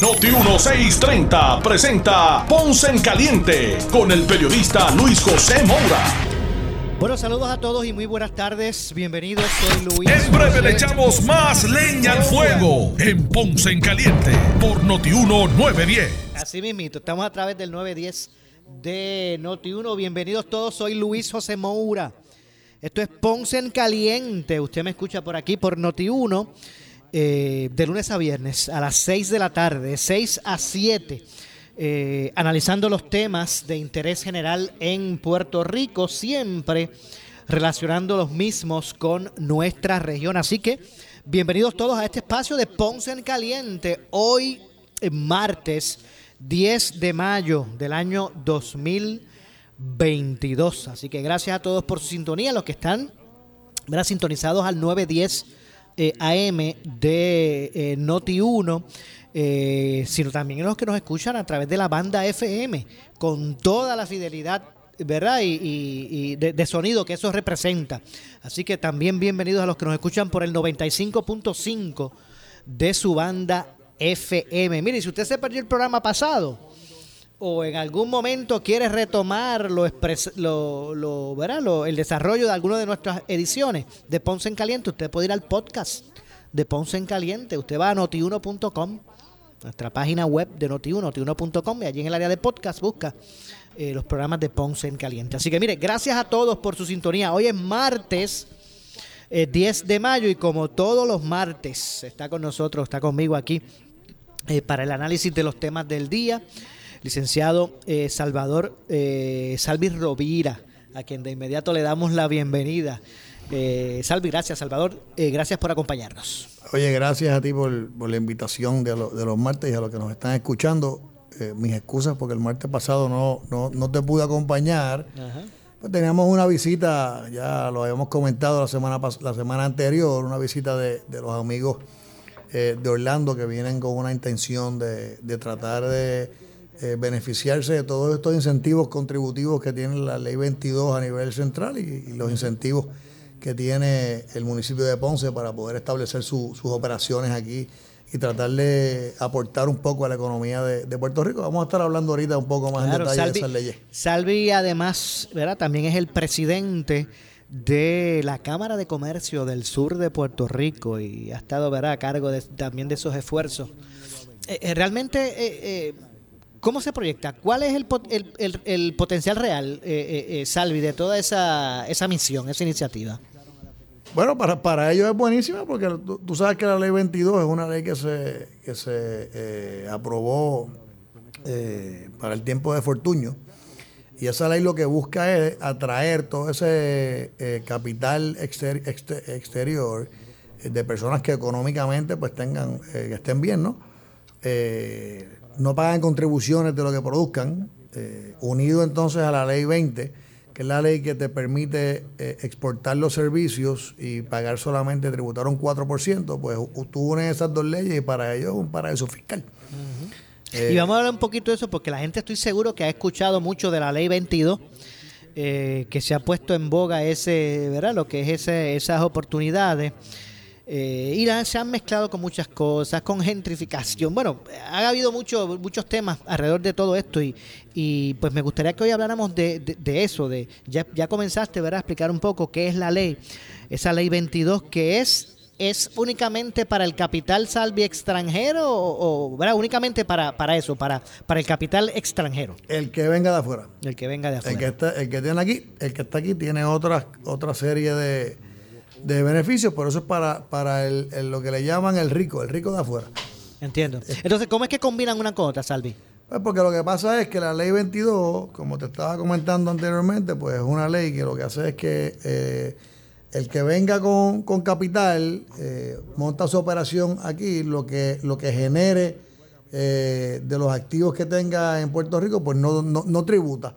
Noti 1630 presenta Ponce en Caliente con el periodista Luis José Moura. Bueno, saludos a todos y muy buenas tardes. Bienvenidos, soy Luis. En breve le echamos más leña al fuego en Ponce en Caliente por Noti 910. Así mismito, estamos a través del 910 de Noti 1. Bienvenidos todos, soy Luis José Moura. Esto es Ponce en Caliente. Usted me escucha por aquí por Noti 1 eh, de lunes a viernes a las 6 de la tarde, 6 a 7 eh, analizando los temas de interés general en Puerto Rico, siempre relacionando los mismos con nuestra región. Así que bienvenidos todos a este espacio de Ponce en Caliente, hoy martes 10 de mayo del año 2022. Así que gracias a todos por su sintonía, los que están sintonizados al 910 eh, AM de eh, Noti 1 eh, sino también los que nos escuchan a través de la banda FM, con toda la fidelidad ¿verdad? Y, de, sonido que eso representa. Así que también bienvenidos a los que nos escuchan por el 95.5 de su banda FM. Mire, si usted se perdió el programa pasado o en algún momento quiere retomar lo, lo, el desarrollo de alguna de nuestras ediciones de Ponce en Caliente, usted puede ir al podcast de Ponce en Caliente. Usted va a notiuno.com nuestra página web de Noti1, notiuno.com, y allí en el área de podcast busca eh, los programas de Ponce en Caliente. Así que mire, gracias a todos por su sintonía. Hoy es martes 10 eh, de mayo y como todos los martes está con nosotros, está conmigo aquí eh, para el análisis de los temas del día, licenciado Salvador Salvi Rovira, a quien de inmediato le damos la bienvenida. Salvi, gracias Salvador, gracias por acompañarnos. Oye, gracias a ti por, la invitación de, los martes y a los que nos están escuchando. Eh, mis excusas porque el martes pasado no, no, te pude acompañar. Pues teníamos una visita, ya lo habíamos comentado la semana, la semana anterior, una visita de, los amigos eh, de Orlando que vienen con una intención de, tratar de eh, beneficiarse de todos estos incentivos contributivos que tiene la ley 22 a nivel central y los incentivos que tiene el municipio de Ponce para poder establecer sus operaciones aquí y tratar de aportar un poco a la economía de, Puerto Rico. Vamos a estar hablando ahorita un poco más en detalle de esas leyes. Salvi además, ¿verdad? También es el presidente de la Cámara de Comercio del sur de Puerto Rico y ha estado ¿verdad? a cargo también de esos esfuerzos. Eh, eh, realmente, eh, ¿cómo se proyecta? ¿Cuál es el, potencial real, Salvi, de toda esa, esa misión, esa iniciativa? Bueno, para, para ellos es buenísima porque tú, sabes que la ley 22 es una ley que se, que se eh, aprobó eh, para el tiempo de Fortuño. Y esa ley lo que busca es atraer todo ese eh, capital exterior de personas que económicamente pues tengan, que estén bien, ¿no? No pagan contribuciones de lo que produzcan, unido entonces a la ley 20 que es la ley que te permite eh, exportar los servicios y pagar solamente, tributar un 4%, pues tú unes esas dos leyes y para ello es un paraíso fiscal. y vamos a hablar un poquito de eso porque la gente estoy seguro que ha escuchado mucho de la ley 22. Eh, que se ha puesto en boga ese, ¿verdad? Lo que es ese, esas oportunidades. Eh, y se han mezclado con muchas cosas, con gentrificación. Bueno, ha habido mucho, muchos temas alrededor de todo esto y, y pues me gustaría que hoy habláramos de, de, eso. De, ya, ya comenzaste ¿verdad? a explicar un poco qué es la ley, esa ley 22 que es ¿Es únicamente para el capital salvi extranjero o, ¿verdad? únicamente para, para eso, para, para el capital extranjero? El que venga de afuera. El que venga de afuera. El que, está, el que tiene aquí, el que está aquí tiene otra, otra serie de, de beneficios, pero eso es para, para el, lo que le llaman el rico, el rico de afuera. Entiendo. Entonces, ¿cómo es que combinan una con otra, Salvi? Pues porque lo que pasa es que la ley 22, como te estaba comentando anteriormente, pues es una ley que lo que hace es que eh, el que venga con, capital, eh, monta su operación aquí, lo que, lo que genere eh, de los activos que tenga en Puerto Rico, pues no, no, no tributa.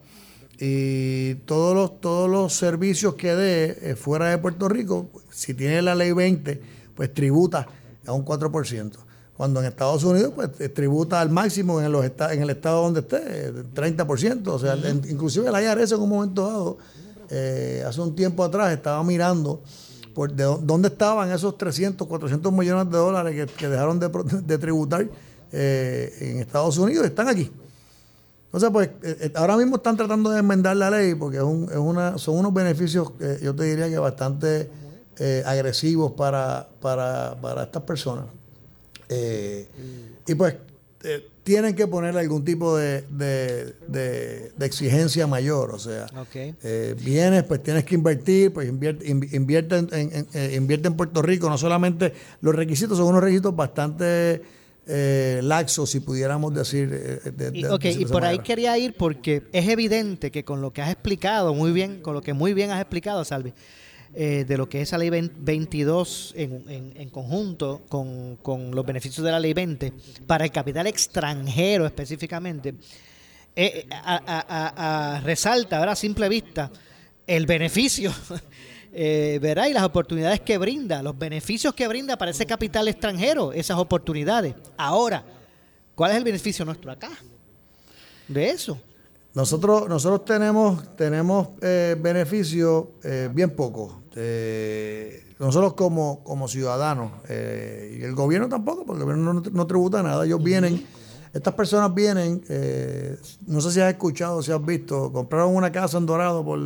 Y todos los, todos los servicios que dé eh, fuera de Puerto Rico, si tiene la ley 20, pues tributa a un 4%. Cuando en Estados Unidos, pues eh, tributa al máximo en, los en el estado donde esté, eh, 30%. O sea, inclusive el IRS en un momento dado, eh, hace un tiempo atrás, estaba mirando por de dó- dónde estaban esos 300, 400 millones de dólares que, dejaron de, de tributar eh, en Estados Unidos. Están aquí. Entonces, pues, eh, eh, ahora mismo están tratando de enmendar la ley porque es un- es una, son unos beneficios, yo te diría que bastante eh, agresivos para, para, para estas personas. Eh, y pues tienen que poner algún tipo de, de- de- de exigencia mayor, o sea, Ok. eh, vienes, pues tienes que invertir, pues invierte, invi- invierte, en, en- en- invierte en Puerto Rico, no solamente los requisitos, son unos requisitos bastante eh, laxos, si pudiéramos decir. eh, de- Y, de- ok, de y esa por ahí quería ir porque es evidente que con lo que has explicado muy bien, con lo que muy bien has explicado, Salvi, eh, de lo que es la ley 20 22 en, en- en conjunto con, con los beneficios de la ley 20, para el capital extranjero específicamente, eh, a- a- a- a- resalta ahora a simple vista el beneficio, eh, ¿verdad? Y las oportunidades que brinda, los beneficios que brinda para ese capital extranjero, esas oportunidades. Ahora, ¿cuál es el beneficio nuestro acá? De eso. Nosotros, nosotros tenemos, tenemos eh, beneficios eh, bien pocos. Eh, nosotros como, como ciudadanos, y el gobierno tampoco, porque el gobierno no, no tributa nada. Ellos vienen, estas personas vienen, no sé si has escuchado, si has visto, compraron una casa en Dorado por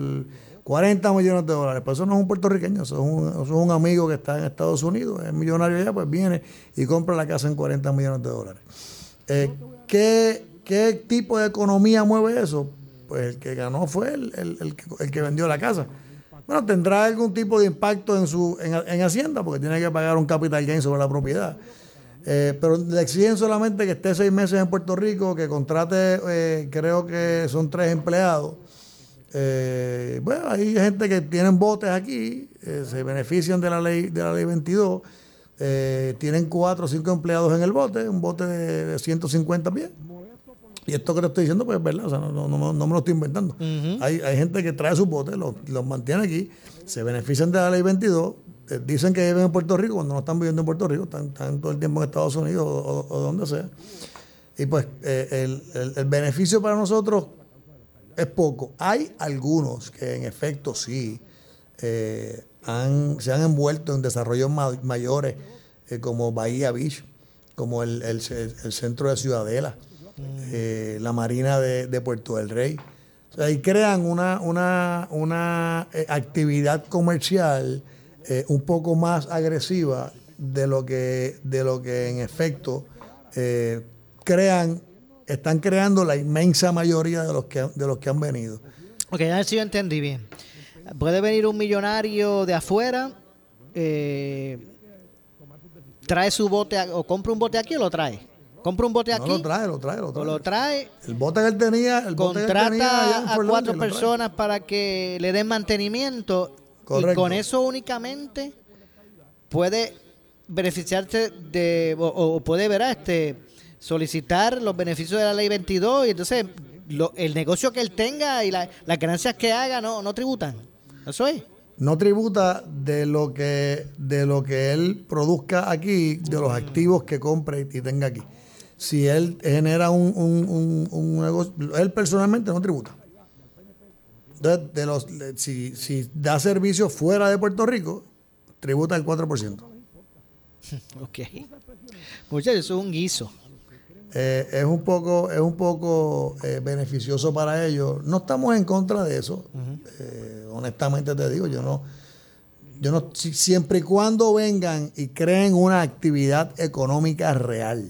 40 millones de dólares. Pues eso no es un puertorriqueño, eso es un, amigo que está en Estados Unidos, es millonario allá, pues viene y compra la casa en 40 millones de dólares. Eh, ¿qué, tipo de economía mueve eso? Pues el que ganó fue el, que, vendió la casa. Bueno, tendrá algún tipo de impacto en su en, en Hacienda porque tiene que pagar un capital gain sobre la propiedad. Eh, pero le exigen solamente que esté seis meses en Puerto Rico, que contrate, eh, creo que son tres empleados. Eh, bueno, hay gente que tienen botes aquí, eh, se benefician de la ley de la ley 22, eh, tienen cuatro o cinco empleados en el bote, un bote de, de 150 pies. Y esto que te estoy diciendo, pues es verdad, o sea, no, no- no- no me lo estoy inventando. hay, hay gente que trae sus botes, los, los mantiene aquí, se benefician de la ley 22, eh, dicen que viven en Puerto Rico cuando no están viviendo en Puerto Rico, están, están todo el tiempo en Estados Unidos o, o- o donde sea. Y pues el, el- el beneficio para nosotros es poco. Hay algunos que en efecto sí eh, han- se han envuelto en desarrollos ma- mayores eh, como Bahía Beach, como el, el el centro de Ciudadela, eh, la Marina de, Puerto del Rey. O sea, y crean una, una, una actividad comercial un poco más agresiva de lo que, de lo que en efecto crean, están creando la inmensa mayoría de los que, han- de los que han venido. Ok, a ver si yo entendí bien. Puede venir un millonario de afuera, eh, trae su bote a- o compra un bote aquí o lo trae. Compra un bote No aquí lo trae, lo trae, lo o trae. lo trae, El bote que él tenía, el bote que él tenía contrata a cuatro personas para que le den mantenimiento y con eso únicamente puede beneficiarse de o, o puede ver este solicitar los beneficios de la ley 22 y entonces lo- el negocio que él tenga y la- las ganancias que haga no no tributan. Eso es. no tributa de lo que de lo que él produzca aquí, de los activos que compre y tenga aquí. Si él genera un, un- un- un negocio, él personalmente no tributa. Entonces, de los, de- si, si da servicio fuera de Puerto Rico, tributa el 4%. Ok. Muchachos, eso es un guiso. Eh, es un poco, es un poco eh, beneficioso para ellos. No estamos en contra de eso. Eh, honestamente te digo, yo no, yo no, si- siempre y cuando vengan y creen una actividad económica real.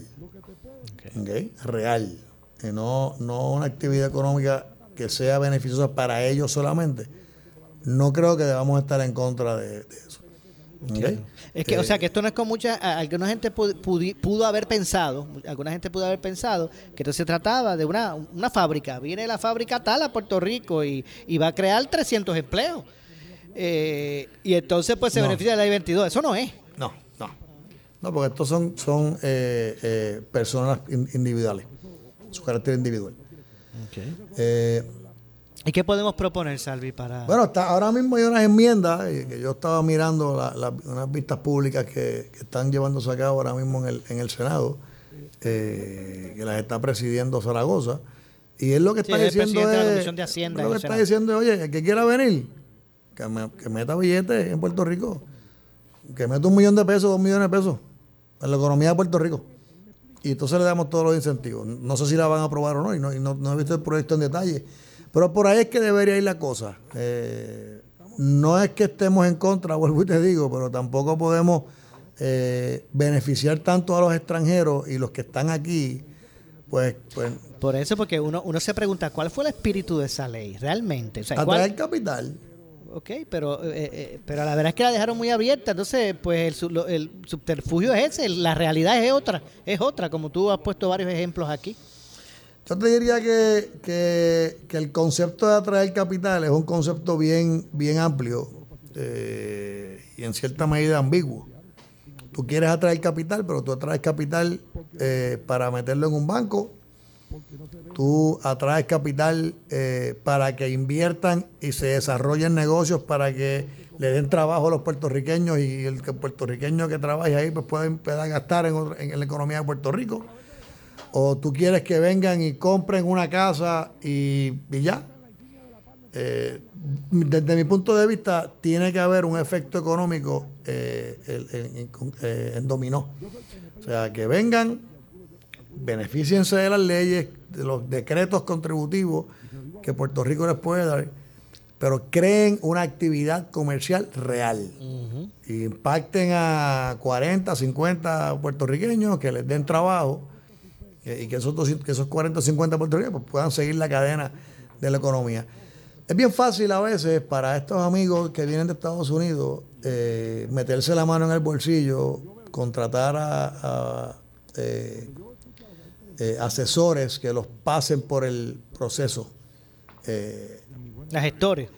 ¿ok? Real. Que no, no una actividad económica que sea beneficiosa para ellos solamente. No creo que debamos estar en contra de, de eso. ¿ok? Es que, o sea, que esto no es con mucha. Alguna gente pudo, haber pensado, alguna gente pudo haber pensado que esto se trataba de una, una fábrica. Viene la fábrica tal a Puerto Rico y, y va a crear 300 empleos. Eh, y entonces, pues se No. beneficia de la ley 22. Eso no es. No, no. No, porque estos son, son eh, eh, personas in- individuales, su carácter individual. Eh, ¿Y qué podemos proponer, Salvi, para...? bueno, está, ahora mismo hay unas enmiendas eh, que yo estaba mirando la- la- unas vistas públicas que, que están llevándose a cabo ahora mismo en el, en el Senado, eh, que las está presidiendo Zaragoza. Y él lo que Sí, está es diciendo presidente de la es. Comisión de Hacienda Lo que está Senado. diciendo es, oye, el que quiera venir, que, me- que meta billetes en Puerto Rico. Que meta un millón de pesos, dos millones de pesos en la economía de Puerto Rico. Y entonces le damos todos los incentivos. No sé si la van a aprobar o no, y no, y no, no he visto el proyecto en detalle. Pero por ahí es que debería ir la cosa. Eh, no es que estemos en contra, vuelvo y te digo, pero tampoco podemos eh, beneficiar tanto a los extranjeros y los que están aquí, pues, pues Por eso, porque uno, uno se pregunta, ¿cuál fue el espíritu de esa ley realmente? O sea, ¿cuál- atraer capital. Ok, pero, eh, eh, pero la verdad es que la dejaron muy abierta, entonces pues el, el subterfugio es ese, la realidad es otra, es otra, como tú has puesto varios ejemplos aquí. Yo te diría que, que- el concepto de atraer capital es un concepto bien, bien amplio eh, y en cierta medida ambiguo. Tú quieres atraer capital, pero tú atraes capital eh, para meterlo en un banco. Tú atraes capital eh, para que inviertan y se desarrollen negocios para que le den trabajo a los puertorriqueños y el que puertorriqueño que trabaje ahí pues pueda, pueda gastar en, otra- en la economía de Puerto Rico o tú quieres que vengan y compren una casa y, y ya. Eh, desde mi punto de vista, tiene que haber un efecto económico eh, el- en, en- eh, en dominó. O sea, que vengan, beneficiense de las leyes, de los decretos contributivos que Puerto Rico les puede dar, pero creen una actividad comercial real y impacten a 40, 50 puertorriqueños que les den trabajo eh, y que esos, 200 que esos 40 o 50 puertorriqueños pues, puedan seguir la cadena de la economía. Es bien fácil a veces para estos amigos que vienen de Estados Unidos eh, meterse la mano en el bolsillo, contratar a, a, eh, eh, asesores que los pasen por el proceso. Las gestores.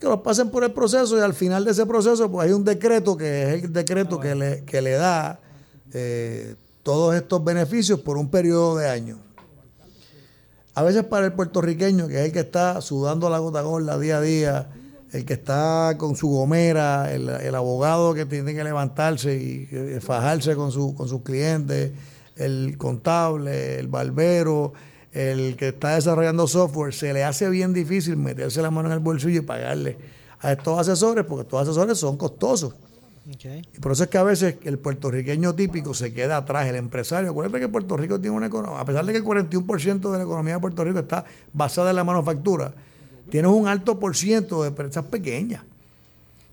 que los pasen por el proceso y al final de ese proceso pues hay un decreto que es el decreto que, le, que le da eh, todos estos beneficios por un periodo de años. A veces para el puertorriqueño, que es el que está sudando la gota gorda día a día, el que está con su gomera, el, abogado que tiene que levantarse y fajarse con, su, con sus clientes, el contable, el barbero, el que está desarrollando software, se le hace bien difícil meterse la mano en el bolsillo y pagarle a estos asesores, porque estos asesores son costosos. Y por eso es que a veces el puertorriqueño típico se queda atrás, el empresario. Acuérdate que Puerto Rico tiene una economía, a pesar de que el 41% de la economía de Puerto Rico está basada en la manufactura, tienes un alto por ciento de empresas pequeñas.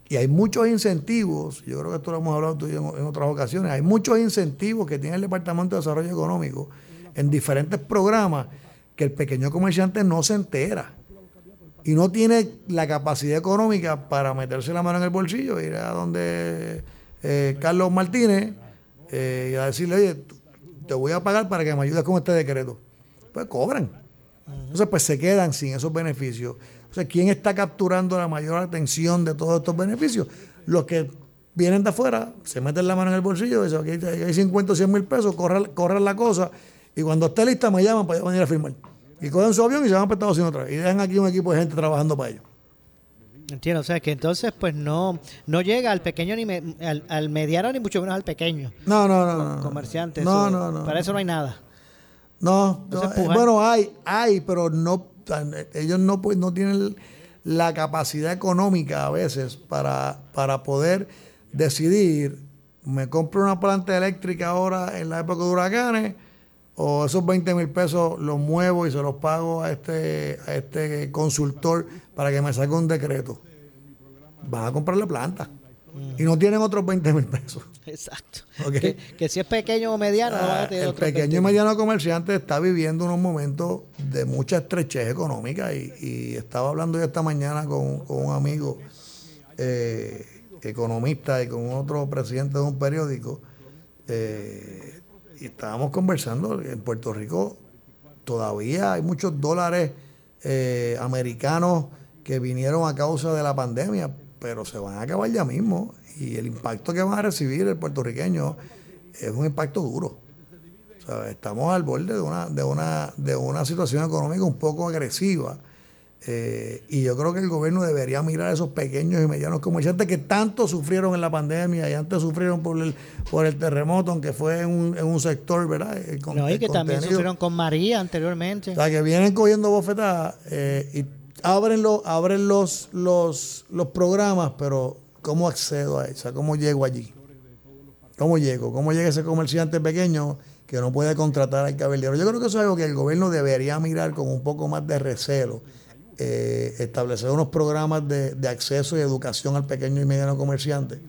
Y hay muchos incentivos, yo creo que esto lo hemos hablado tú y yo en, en otras ocasiones, hay muchos incentivos que tiene el Departamento de Desarrollo Económico en diferentes programas que el pequeño comerciante no se entera y no tiene la capacidad económica para meterse la mano en el bolsillo, ir a donde eh, Carlos Martínez eh, y a decirle, oye, te voy a pagar para que me ayudes con este decreto. Pues cobran. Entonces, pues se quedan sin esos beneficios. Entonces, ¿quién está capturando la mayor atención de todos estos beneficios? Los que vienen de afuera, se meten la mano en el bolsillo, dicen, aquí hay- hay 50 o 100 mil pesos, corran, corran la cosa, y cuando esté lista me llaman para yo venir a firmar. Y cogen su avión y se van para Estados Unidos otra vez. Y dejan aquí un equipo de gente trabajando para ellos. Entiendo, o sea que entonces pues no no llega al pequeño ni me- al, al mediano ni mucho menos al pequeño No, no, no. no. comerciante. No, no, no. Para eso no hay nada. No, eh, bueno, hay, hay, pero no, eh, ellos no, pues, no tienen la capacidad económica a veces para, para poder decidir, me compro una planta eléctrica ahora en la época de huracanes, o esos 20 mil pesos los muevo y se los pago a este, a este consultor para que me saque un decreto. Van a comprar la planta. Y no tienen otros 20 mil pesos. Exacto. Que, que si es pequeño o mediano, no van a Ah, tener el pequeño y mediano comerciante está viviendo unos momentos de mucha estrechez económica y, y estaba hablando yo esta mañana con, con un amigo eh, economista y con otro presidente de un periódico eh, estábamos conversando en Puerto Rico todavía hay muchos dólares eh, americanos que vinieron a causa de la pandemia pero se van a acabar ya mismo y el impacto que van a recibir el puertorriqueño es un impacto duro. Estamos al borde de una, de una, de una situación económica un poco agresiva. Eh, y yo creo que el gobierno debería mirar a esos pequeños y medianos comerciantes que tanto sufrieron en la pandemia y antes sufrieron por el, por el terremoto, aunque fue en un, en un sector, ¿verdad? El con- No, y el que también contenido. sufrieron con María anteriormente. O sea, que vienen cogiendo bofetadas eh, y abren, lo- abren los, los, los programas, pero ¿cómo accedo a eso? ¿cómo llego allí? ¿Cómo llego? ¿Cómo llega ese comerciante pequeño que no puede contratar al caballero? Yo creo que eso es algo que el gobierno debería mirar con un poco más de recelo. Eh, establecer unos programas de, de acceso y educación al pequeño y mediano comerciante,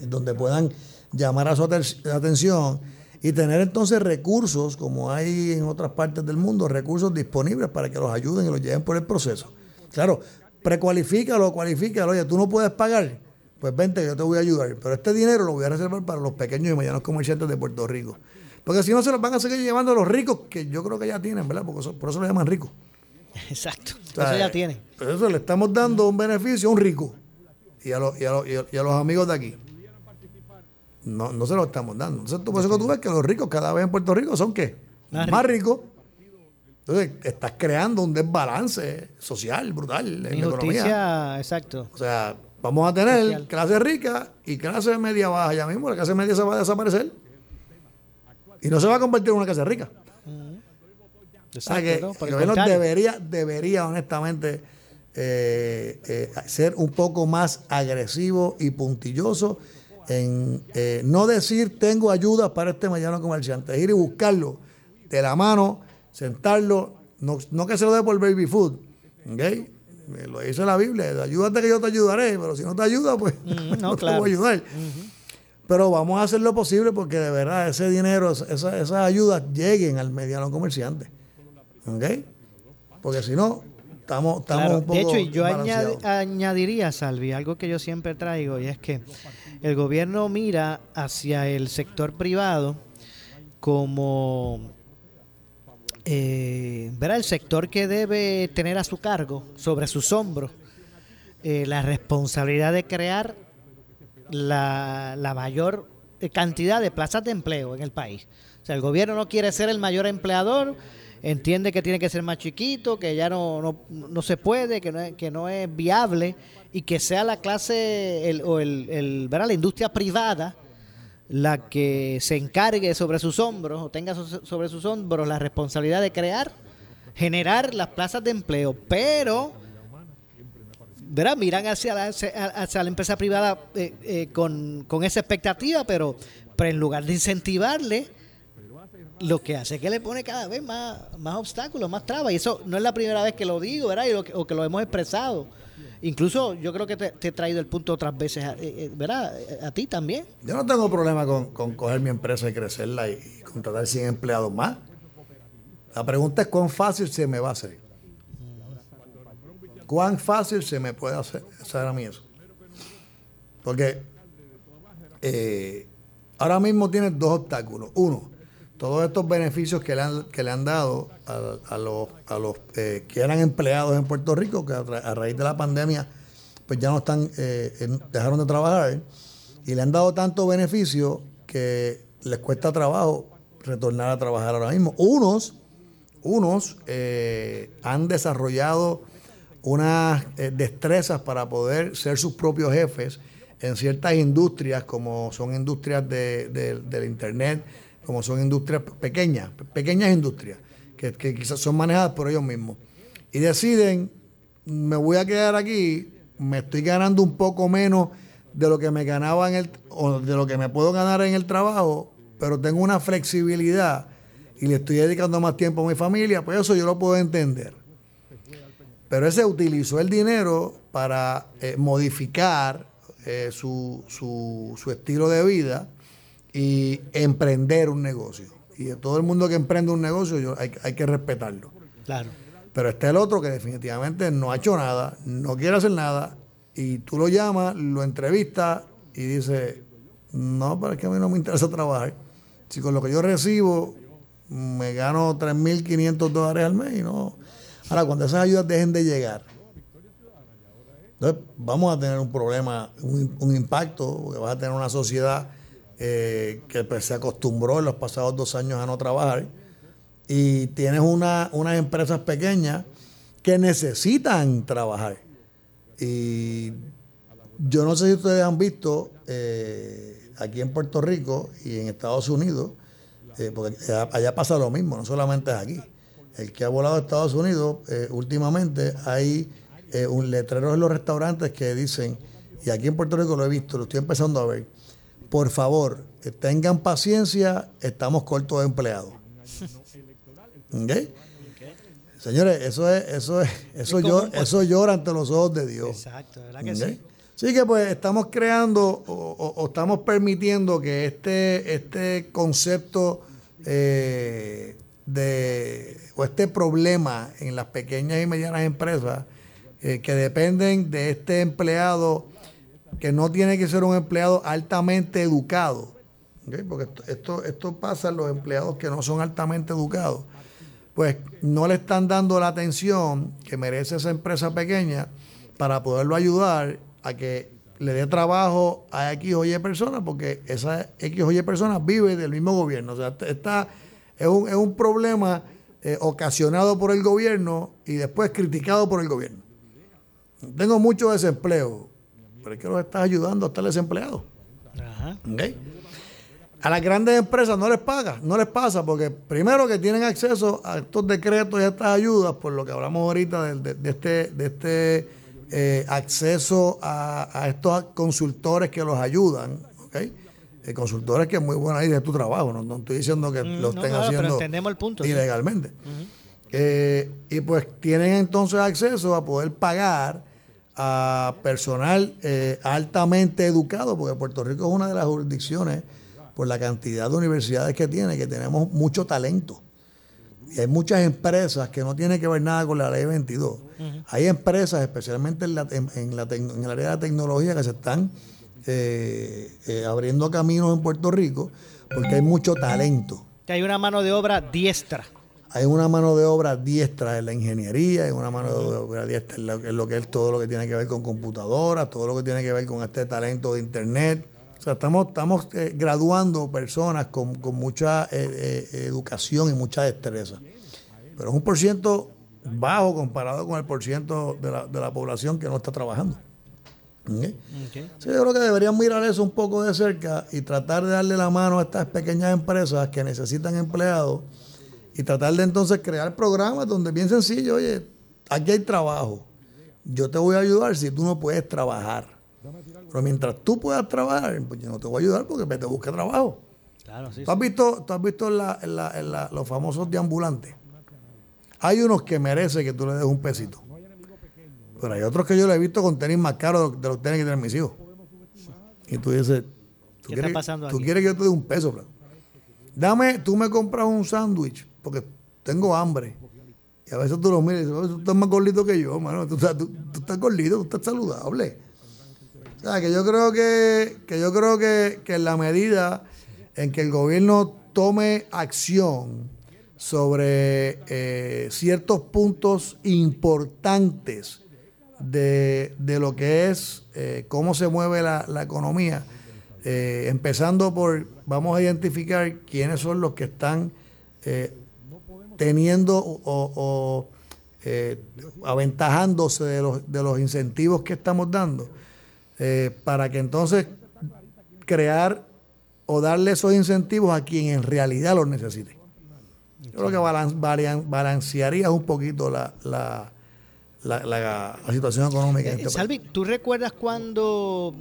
donde puedan llamar a su aten- atención y tener entonces recursos, como hay en otras partes del mundo, recursos disponibles para que los ayuden y los lleven por el proceso. Claro, precualifícalo, cualifícalo, oye, tú no puedes pagar, pues vente, yo te voy a ayudar, pero este dinero lo voy a reservar para los pequeños y medianos comerciantes de Puerto Rico. Porque si no, se los van a seguir llevando los ricos, que yo creo que ya tienen, ¿verdad? Porque por eso lo llaman ricos. Exacto. Eso ya tiene. Por eso le estamos dando un beneficio a un rico y a, los, y a, los, y a- y a los amigos de aquí. No, no se lo estamos dando. Entonces, tú- por eso que tú ves que los ricos cada vez en Puerto Rico son qué? Más Más, ricos. Entonces, estás creando un desbalance social brutal en la economía. Exacto. O sea, vamos a tener Social. clase rica y clase media baja. Ya mismo la clase media se va a desaparecer. Y no se va a convertir en una clase rica. O sea Exacto, que ¿no? Por el gobierno debería, debería honestamente eh, eh, ser un poco más agresivo y puntilloso en eh, no decir tengo ayuda para este mediano comerciante, ir y buscarlo de la mano, sentarlo, no, no que se lo dé por baby food, ¿ok? Eh, Lo dice la Biblia, ayúdate que yo te ayudaré, pero si no te ayuda, pues Mm, no, no, claro. te voy a ayudar. Pero vamos a hacer lo posible porque de verdad ese dinero, esa- esas ayudas lleguen al mediano comerciante. ¿Ok? Porque si no, estamos, estamos Claro, un poco. de hecho, y yo añad- añadiría, Salvi, algo que yo siempre traigo, y es que el gobierno mira hacia el sector privado como eh, ¿verdad? el sector que debe tener a su cargo, sobre sus hombros, eh, la responsabilidad de crear la, la mayor cantidad de plazas de empleo en el país. O sea, el gobierno no quiere ser el mayor empleador, entiende que tiene que ser más chiquito, que ya no, no, no se puede, que no, es, que no es viable y que sea la clase el, o el, el, ¿verdad? la industria privada la que se encargue sobre sus hombros o tenga so- sobre sus hombros la responsabilidad de crear, generar las plazas de empleo, pero ¿verdad? miran hacia la, hacia la empresa privada eh, eh, con, con esa expectativa, pero, pero en lugar de incentivarle, lo que hace es que le pone cada vez más, más obstáculos, más trabas. Y eso no es la primera vez que lo digo, ¿verdad? Y lo que- o que lo hemos expresado. Incluso yo creo que te, te he traído el punto otras veces, eh, eh, ¿verdad? A ti también. Yo no tengo problema con, con coger mi empresa y crecerla y, contratar 100 empleados más. La pregunta es cuán fácil se me va a hacer. ¿Cuán fácil se me puede hacer, hacer a mí eso? Porque eh, ahora mismo tienes dos obstáculos. Uno, todos estos beneficios que le han, que le han dado a, a los, a los eh, que eran empleados en Puerto Rico, que a, ra- a raíz de la pandemia pues ya no están, eh, dejaron de trabajar y le han dado tanto beneficio que les cuesta trabajo retornar a trabajar ahora mismo. Unos, unos eh, han desarrollado unas destrezas para poder ser sus propios jefes en ciertas industrias, como son industrias de- del Internet, como son industrias pequeñas, pequeñas industrias, que, quizás son manejadas por ellos mismos. Y deciden, me voy a quedar aquí, me estoy ganando un poco menos de lo que me ganaba en el, o de lo que me puedo ganar en el trabajo, pero tengo una flexibilidad y le estoy dedicando más tiempo a mi familia, pues eso yo lo puedo entender. Pero ese utilizó el dinero para eh, modificar eh, su, su- su estilo de vida y emprender un negocio. Y todo el mundo que emprende un negocio yo, hay, hay que respetarlo. Claro. Pero está el otro que definitivamente no ha hecho nada, no quiere hacer nada, y tú lo llamas, lo entrevistas y dice, no, pero es que a mí no me interesa trabajar. Si con lo que yo recibo me gano 3.500 dólares al mes y no... Ahora, cuando esas ayudas dejen de llegar, Entonces, vamos a tener un problema, un, un impacto, porque vas a tener una sociedad eh, que pues, se acostumbró en los pasados dos años a no trabajar y tienes una, unas empresas pequeñas que necesitan trabajar. Y yo no sé si ustedes han visto eh, aquí en Puerto Rico y en Estados Unidos, eh, porque allá pasa lo mismo, no solamente es aquí. El que ha volado a Estados Unidos, últimamente hay un letrero en los restaurantes que dicen, y aquí en Puerto Rico lo he visto, lo estoy empezando a ver, por favor, tengan paciencia, estamos cortos de empleados. Señores, eso es, eso es, eso llora, eso llora ante los ojos de Dios. Exacto, ¿verdad que sí? Así que pues estamos creando o, estamos permitiendo que este, este concepto eh, de o este problema en las pequeñas y medianas empresas eh, que dependen de este empleado que no tiene que ser un empleado altamente educado, porque esto, esto pasa en los empleados que no son altamente educados pues no le están dando la atención que merece esa empresa pequeña para poderlo ayudar a que le dé trabajo a X o Y personas, porque esa X o Y personas vive del mismo gobierno. O sea, está, es, un, es un problema eh, ocasionado por el gobierno y después criticado por el gobierno. Tengo mucho desempleo, pero es que los estás ayudando a estar desempleado. Ajá. A las grandes empresas no les paga, no les pasa, porque primero que tienen acceso a estos decretos y a estas ayudas, por lo que hablamos ahorita de, este, de este eh, acceso a, estos consultores que los ayudan, ¿ok? Eh, consultores que es muy buena idea de tu trabajo, no, estoy diciendo que mm, lo estén haciendo el punto, ilegalmente. Eh, y pues tienen entonces acceso a poder pagar a personal altamente educado, porque Puerto Rico es una de las jurisdicciones por la cantidad de universidades que tiene, que tenemos mucho talento. Y hay muchas empresas que no tienen que ver nada con la ley 22. Hay empresas, especialmente en, la, en, la, el área de la tecnología, que se están eh, eh, abriendo caminos en Puerto Rico porque hay mucho talento. Que hay una mano de obra diestra. Hay una mano de obra diestra en la ingeniería, hay una mano de obra diestra en lo, en lo que es todo lo que tiene que ver con computadoras, todo lo que tiene que ver con este talento de Internet o sea, estamos, estamos eh, graduando personas con, mucha eh, eh, educación y mucha destreza. Pero es un por ciento bajo comparado con el por ciento de la, de la población que no está trabajando. yo creo que deberían mirar eso un poco de cerca y tratar de darle la mano a estas pequeñas empresas que necesitan empleados y tratar de entonces crear programas donde bien sencillo, oye, aquí hay trabajo. Yo te voy a ayudar si tú no puedes trabajar. Pero mientras tú puedas trabajar, pues yo no te voy a ayudar porque te busca trabajo. Claro, sí, ¿Tú has visto, tú has visto los famosos deambulantes? Hay unos que merecen que tú le des un pesito. Pero hay otros que yo le he visto con tenis más caros de los tenis que tienen mis hijos. Y tú dices, ¿tú, ¿Qué quieres, está pasando tú quieres que yo te dé un peso, bro? Dame, tú me compras un sándwich porque tengo hambre. Y a veces tú lo miras y dices, tú estás más gordito que yo, mano. Tú, estás gordito, tú estás saludable que yo creo que, yo creo que, en la medida en que el gobierno tome acción sobre eh, ciertos puntos importantes de, lo que es eh, cómo se mueve la, economía, eh, empezando por, vamos a identificar quiénes son los que están teniendo o, aventajándose de los, de los incentivos que estamos dando eh, para que entonces crear o darle esos incentivos a quien en realidad los necesite. Yo creo que balancearía un poquito la, la, la, situación económica. En este Salvi, ¿tú recuerdas cuando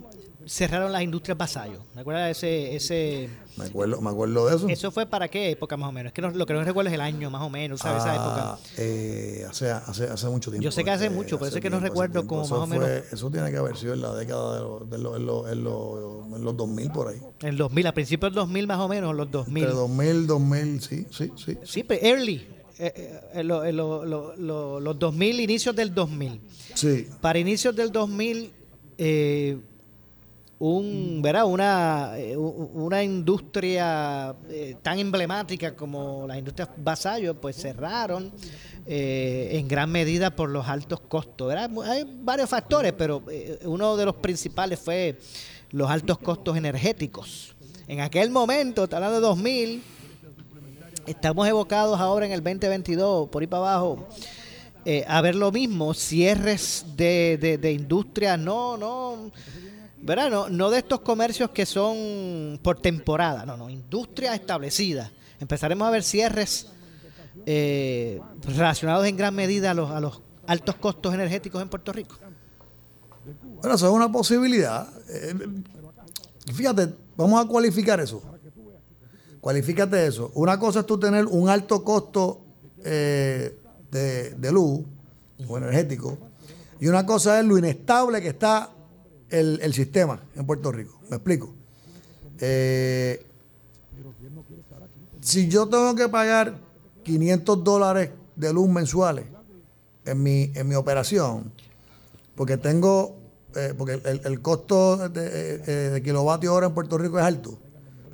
cerraron las industrias Vasallo. ¿Me acuerdas ese, ese... Me acuerdo, me acuerdo de eso. ¿Eso fue para qué época más o menos? Es que lo que no recuerdo es el año más o menos, ¿sabes? esa época. Ah, eh, hace, hace, hace, mucho tiempo. Yo sé que hace mucho, pero es que no recuerdo como más o menos. eso tiene que haber sido en la década de, los, de en los 2000 por ahí. En 2000, a principios del 2000 más o menos, los 2000. Entre 2000, 2000, sí, sí, sí. Sí, pero early. Eh, eh, los 2000, inicios del 2000. Sí. Para inicios del 2000, eh, un, ¿verdad? Una, eh, una industria eh, tan emblemática como las industrias Vasallo, pues cerraron eh, en gran medida por los altos costos. Hay varios factores, pero uno de los principales fue los altos costos energéticos. En aquel momento, hablando de 2000, estamos evocados ahora en el 2022, por ahí para abajo, a ver lo mismo, cierres de, de, de industrias, no, no ¿verdad? No, de estos comercios que son por temporada, no, no, industria establecida. Empezaremos a ver cierres eh, relacionados en gran medida a los, a los altos costos energéticos en Puerto Rico. Bueno, eso es una posibilidad. Eh, fíjate, vamos a cualificar eso. Cualifícate eso. Una cosa es tú tener un alto costo eh, de, de luz o energético, y una cosa es lo inestable que está el, sistema en Puerto Rico. ¿Me explico? Eh, si yo tengo que pagar 500 dólares de luz mensuales en mi, en mi operación, porque tengo, eh, porque el, costo de, eh, de, kilovatio hora en Puerto Rico es alto.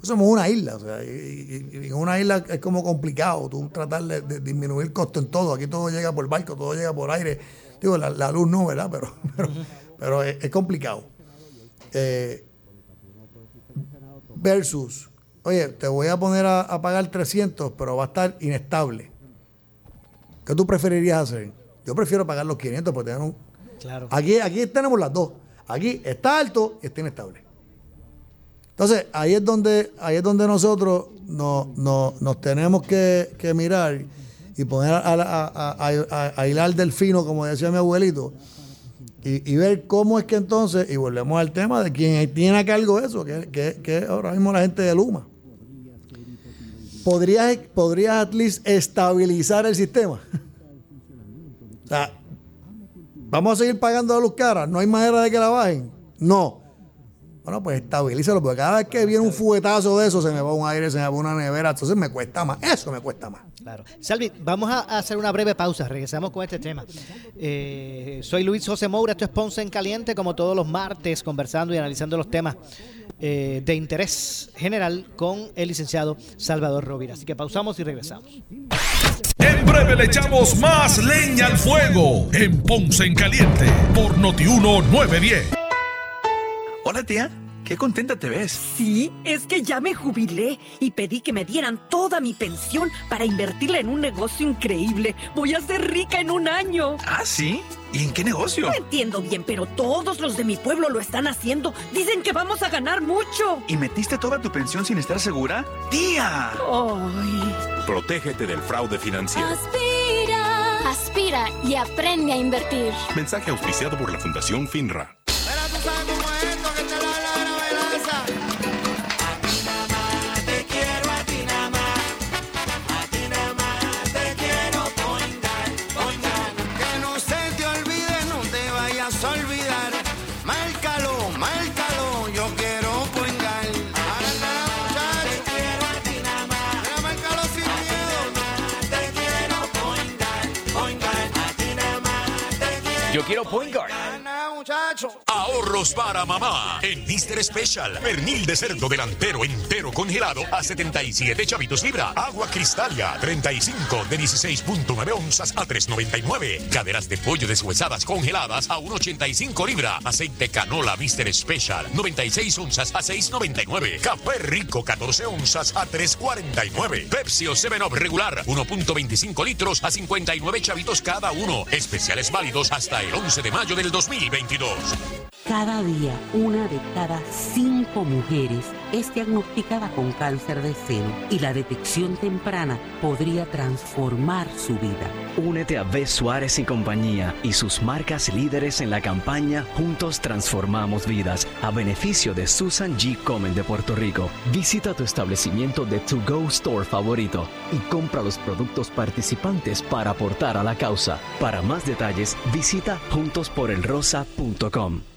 somos una isla, o sea, y, en una isla es como complicado tú tratar de, disminuir el costo en todo. Aquí todo llega por barco, todo llega por aire. Digo, la, luz no, ¿verdad? Pero, pero, pero es, complicado. Eh, versus, oye, te voy a poner a, pagar 300, pero va a estar inestable. ¿Qué tú preferirías hacer? Yo prefiero pagar los 500 porque tenemos... Claro. Aquí, aquí tenemos las dos. Aquí está alto y está inestable. Entonces, ahí es donde, ahí es donde nosotros nos, nos, tenemos que, mirar y poner a, a, a, hilar del fino, como decía mi abuelito, y, ver cómo es que entonces, y volvemos al tema de quién tiene a cargo eso, que, que, ahora mismo la gente de Luma. ¿Podrías, podrías at least estabilizar el sistema? ¿vamos a seguir pagando a luz caras? ¿No hay manera de que la bajen? No. Bueno, pues estabilízalo, porque cada vez que viene un fuetazo de eso, se me va un aire, se me va una nevera, entonces me cuesta más. Eso me cuesta más. Claro. Salvi, vamos a hacer una breve pausa, regresamos con este tema. Eh, soy Luis José Moura, esto es Ponce en Caliente, como todos los martes, conversando y analizando los temas eh, de interés general con el licenciado Salvador Rovira. Así que pausamos y regresamos. En breve le echamos más leña al fuego en Ponce en Caliente por Notiuno 910. Hola, tía. Qué contenta te ves. Sí, es que ya me jubilé y pedí que me dieran toda mi pensión para invertirla en un negocio increíble. Voy a ser rica en un año. ¿Ah, sí? ¿Y en qué negocio? No entiendo bien, pero todos los de mi pueblo lo están haciendo. Dicen que vamos a ganar mucho. ¿Y metiste toda tu pensión sin estar segura? ¡Tía! Ay. Protégete del fraude financiero. Aspira. Aspira y aprende a invertir. Mensaje auspiciado por la Fundación FINRA. Quiero point guard. Ahorros para mamá. En Mister Special. Pernil de cerdo delantero entero congelado a 77 chavitos libra. Agua Cristalia 35 de 16.9 onzas a 3.99. Caderas de pollo deshuesadas congeladas a 1.85 libra. Aceite canola Mister Special 96 onzas a 6.99. Café rico 14 onzas a 3.49. Pepsi o 7 Up regular 1.25 litros a 59 chavitos cada uno. Especiales válidos hasta el 11 de mayo del 2022. Cada día, una de cada cinco mujeres es diagnosticada con cáncer de seno y la detección temprana podría transformar su vida. Únete a Bess Suárez y compañía y sus marcas líderes en la campaña Juntos Transformamos Vidas a beneficio de Susan G. Komen de Puerto Rico. Visita tu establecimiento de To Go Store favorito y compra los productos participantes para aportar a la causa. Para más detalles, visita juntosporelrosa.com.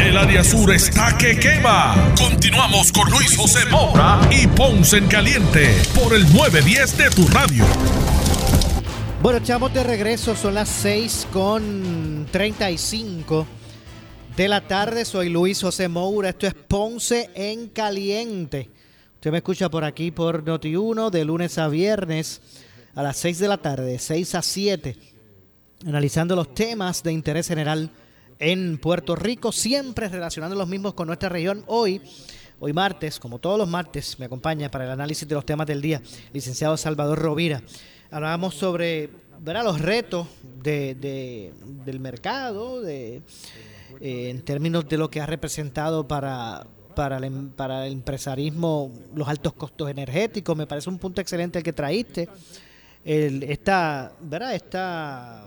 El área sur está que quema. Continuamos con Luis José Moura y Ponce en Caliente por el 910 de tu radio. Bueno, echamos de regreso, son las 6 con 35 de la tarde. Soy Luis José Moura, esto es Ponce en Caliente. Usted me escucha por aquí por Noti1 de lunes a viernes a las 6 de la tarde, 6 a 7, analizando los temas de interés general en Puerto Rico, siempre relacionando los mismos con nuestra región. Hoy, hoy martes, como todos los martes, me acompaña para el análisis de los temas del día, licenciado Salvador Rovira. Hablábamos sobre ¿verdad? los retos de, de, del mercado, de, eh, en términos de lo que ha representado para, para el, em, para el empresarismo los altos costos energéticos. Me parece un punto excelente el que traíste. El, esta, ¿verdad? Esta,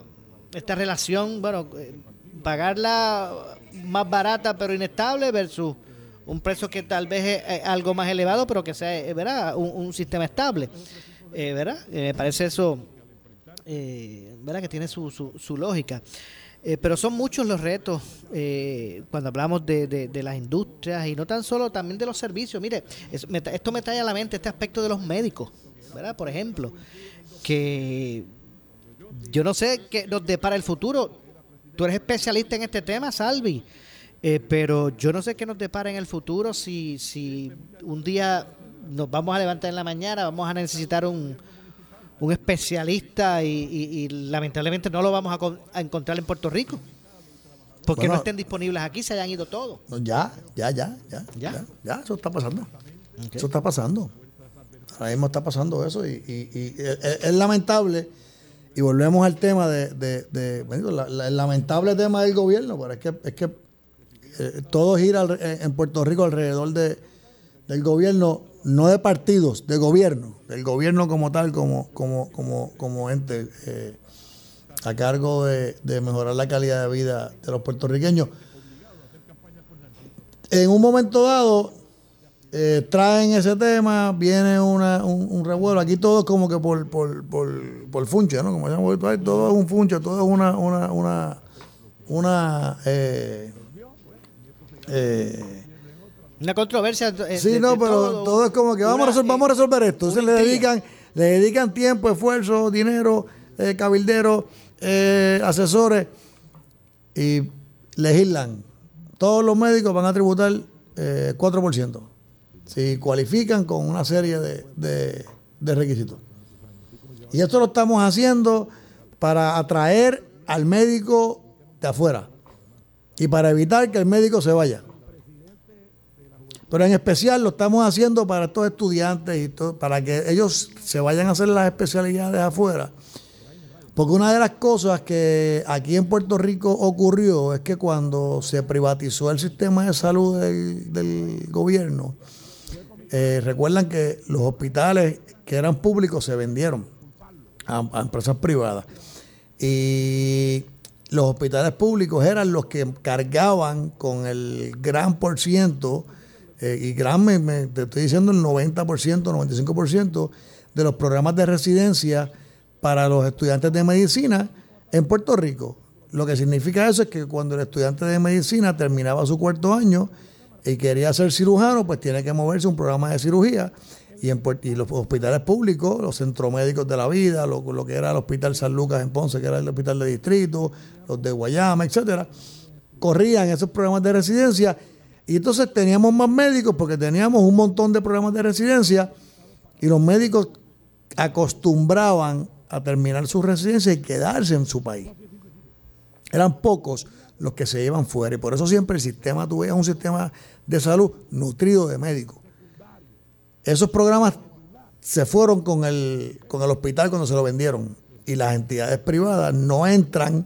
esta relación, bueno, eh, pagarla más barata pero inestable versus un precio que tal vez es algo más elevado pero que sea eh, ¿verdad? Un, sistema estable. Eh, ¿verdad? Eh, me parece eso eh, ¿verdad? que tiene su, su, lógica. Pero son muchos los retos cuando hablamos de, de, las industrias y no tan solo también de los servicios. Mire, me, esto me trae a la mente este aspecto de los médicos, ¿verdad? Por ejemplo, que yo no sé qué nos depara el futuro. Tú eres especialista en este tema, Salvi, eh, pero yo no sé qué nos depara en el futuro si, si un día nos vamos a levantar en la mañana, vamos a necesitar un, un especialista y, y, y, lamentablemente no lo vamos a, a, encontrar en Puerto Rico. Porque bueno, no estén disponibles aquí, se hayan ido todos. Ya, ya, ya, ya, ya, ya, ya eso está pasando. Okay. Eso está pasando. Ahora mismo está pasando eso y, y es, es, lamentable. Y volvemos al tema de, de, de bueno, la, el lamentable tema del gobierno, pero es que, es que eh, todo gira al, en Puerto Rico alrededor de, del gobierno no de partidos, de gobierno, del gobierno como tal, como, como, como, como ente eh, a cargo de, de, mejorar la calidad de vida de los puertorriqueños. En un momento dado, eh, traen ese tema, viene una, un, un, revuelo. Aquí todo es como que por, por, por, por funche, ¿no? Como llaman, todo es un funche, todo es una, una, una, una eh, eh, una controversia. De, sí, no, de pero todo, todo, es como que vamos, una, a, resolver, vamos a resolver esto. Entonces le dedican, le dedican tiempo, esfuerzo, dinero, eh, cabilderos, eh, asesores y legislan. Todos los médicos van a tributar eh, 4%. Si cualifican con una serie de, de, requisitos. Y esto lo estamos haciendo para atraer al médico de afuera y para evitar que el médico se vaya. Pero en especial lo estamos haciendo para estos estudiantes y todo, para que ellos se vayan a hacer las especialidades afuera. Porque una de las cosas que aquí en Puerto Rico ocurrió es que cuando se privatizó el sistema de salud del gobierno, eh, recuerdan que los hospitales que eran públicos se vendieron a, empresas privadas. Y los hospitales públicos eran los que cargaban con el gran por ciento eh, y gran, me, te estoy diciendo el 90%, 95% de los programas de residencia para los estudiantes de medicina en Puerto Rico. Lo que significa eso es que cuando el estudiante de medicina terminaba su cuarto año y quería ser cirujano, pues tiene que moverse un programa de cirugía. Y, los hospitales públicos, los centros médicos de la vida, lo, lo, que era el Hospital San Lucas en Ponce, que era el hospital de distrito, los de Guayama, etcétera, corrían esos programas de residencia y entonces teníamos más médicos porque teníamos un montón de programas de residencia y los médicos acostumbraban a terminar su residencia y quedarse en su país. Eran pocos los que se iban fuera y por eso siempre el sistema, tú veías un sistema de salud nutrido de médicos. Esos programas se fueron con el, con el hospital cuando se lo vendieron y las entidades privadas no entran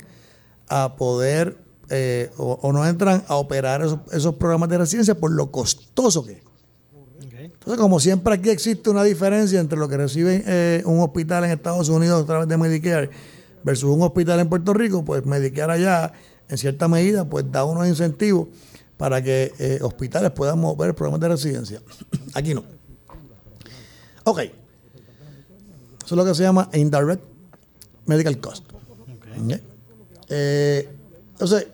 a poder eh, o, o no entran a operar esos, esos programas de residencia por lo costoso que es. Entonces, como siempre aquí existe una diferencia entre lo que recibe eh, un hospital en Estados Unidos a través de Medicare versus un hospital en Puerto Rico, pues Medicare allá, en cierta medida, pues da unos incentivos para que eh, hospitales puedan mover programas de residencia. Aquí no. Ok. Eso es lo que se llama indirect medical cost. Ok. Eh, entonces,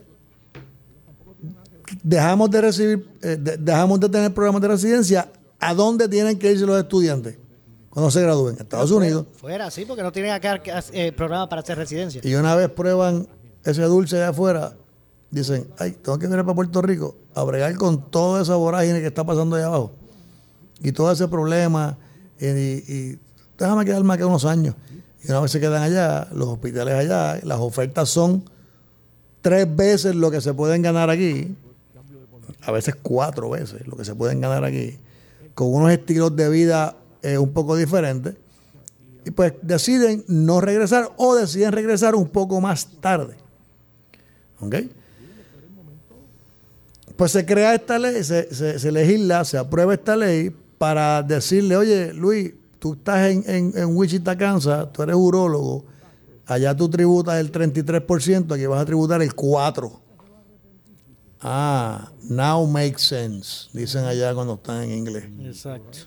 dejamos de recibir, eh, de- dejamos de tener programas de residencia. ¿A dónde tienen que irse los estudiantes cuando se gradúen? Estados Unidos. Fuera, sí, porque no tienen acá eh, programa para hacer residencia. Y una vez prueban ese dulce de afuera, dicen, ay, tengo que venir para Puerto Rico a bregar con toda esa vorágine que está pasando allá abajo. Y todo ese problema. Y, y- déjame quedarme acá unos años. Y una vez se quedan allá, los hospitales allá, las ofertas son tres veces lo que se pueden ganar aquí. A veces cuatro veces lo que se pueden ganar aquí. Con unos estilos de vida eh, un poco diferentes y pues deciden no regresar o deciden regresar un poco más tarde. ¿Ok? Pues se crea esta ley, se, se- se legisla, se aprueba esta ley para decirle, oye, Luis, tú estás en, en, en Wichita, Kansas, tú eres urólogo, allá tú tributas el 33%, aquí vas a tributar el 4%. Ah, now makes sense, dicen allá cuando están en inglés. Exacto.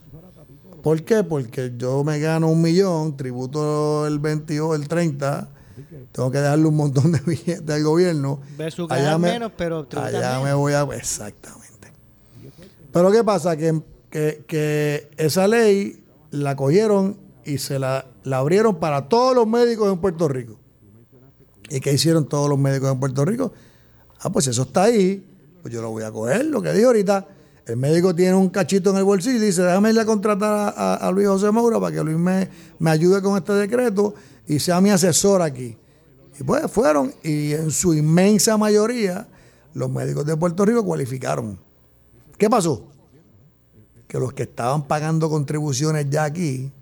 ¿Por qué? Porque yo me gano un millón, tributo el 22, el 30, tengo que dejarle un montón de billetes al gobierno. Versus ganar menos, pero allá me voy a... Exactamente. Pero ¿qué pasa? Que, que- que esa ley la cogieron y se la, la abrieron para todos los médicos en Puerto Rico. ¿Y qué hicieron todos los médicos en Puerto Rico? Ah, pues eso está ahí, pues yo lo voy a coger, lo que dije ahorita. El médico tiene un cachito en el bolsillo y dice, déjame ir a contratar a, a- a Luis José Moura para que Luis me, me ayude con este decreto y sea mi asesor aquí. Y pues fueron y en su inmensa mayoría los médicos de Puerto Rico cualificaron. ¿Qué pasó? Que los que estaban pagando contribuciones ya aquí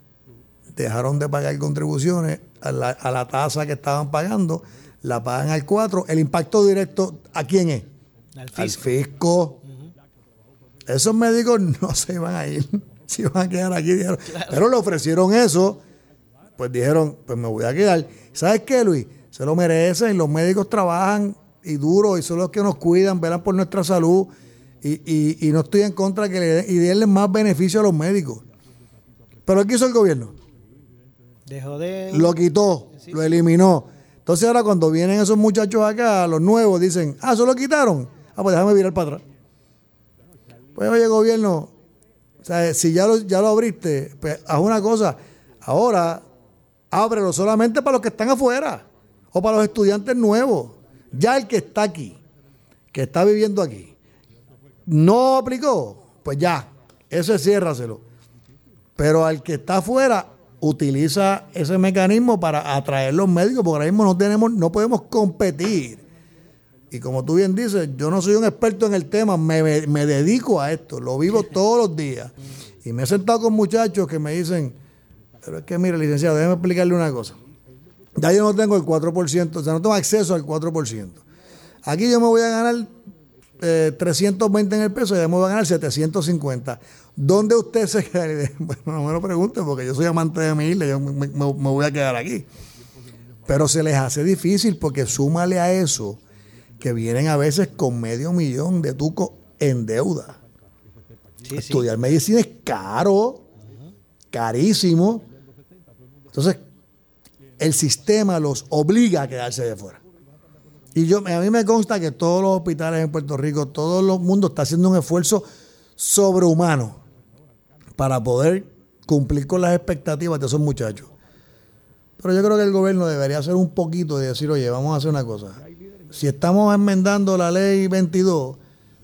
dejaron de pagar contribuciones a la, a la tasa que estaban pagando, la pagan al 4. El impacto directo, ¿a quién es? Al fisco. Esos médicos no se iban a ir, se iban a quedar aquí. dijeron, Pero le ofrecieron eso, pues dijeron, pues me voy a quedar. ¿Sabes qué, Luis? Se lo merecen, los médicos trabajan y duro y son los que nos cuidan, velan por nuestra salud y, y- y no estoy en contra que le den, y denle más beneficio a los médicos. Pero ¿qué hizo el gobierno? Dejó de. Lo quitó, lo eliminó. Entonces ahora cuando vienen esos muchachos acá, los nuevos, dicen, ah, ¿eso lo quitaron? Ah, pues déjame virar para atrás. Pues oye, gobierno, o sea, si ya lo, ya lo abriste, pues haz una cosa. Ahora, ábrelo solamente para los que están afuera o para los estudiantes nuevos. Ya el que está aquí, que está viviendo aquí, no aplicó, pues ya, ese ciérraselo. Pero al que está afuera, utiliza ese mecanismo para atraer los médicos, porque ahora mismo no tenemos, no podemos competir. Y como tú bien dices, yo no soy un experto en el tema, me, me- me dedico a esto, lo vivo todos los días. Y me he sentado con muchachos que me dicen, pero es que mire, licenciado, déjeme explicarle una cosa. Ya yo no tengo el 4%, o sea, no tengo acceso al 4%. Aquí yo me voy a ganar eh, 320 en el peso y ya me voy a ganar 750. ¿Dónde usted se queda? Y dije, Bueno, no me lo pregunte porque yo soy amante de mi isla, yo me, me- me voy a quedar aquí. Pero se les hace difícil porque súmale a eso que vienen a veces con medio millón de tucos en deuda. Estudiar medicina es caro, carísimo. Entonces, el sistema los obliga a quedarse de fuera. Y yo, a mí me consta que todos los hospitales en Puerto Rico, todo el mundo está haciendo un esfuerzo sobrehumano para poder cumplir con las expectativas de esos muchachos. Pero yo creo que el gobierno debería hacer un poquito de decir, oye, vamos a hacer una cosa. Si estamos enmendando la ley 22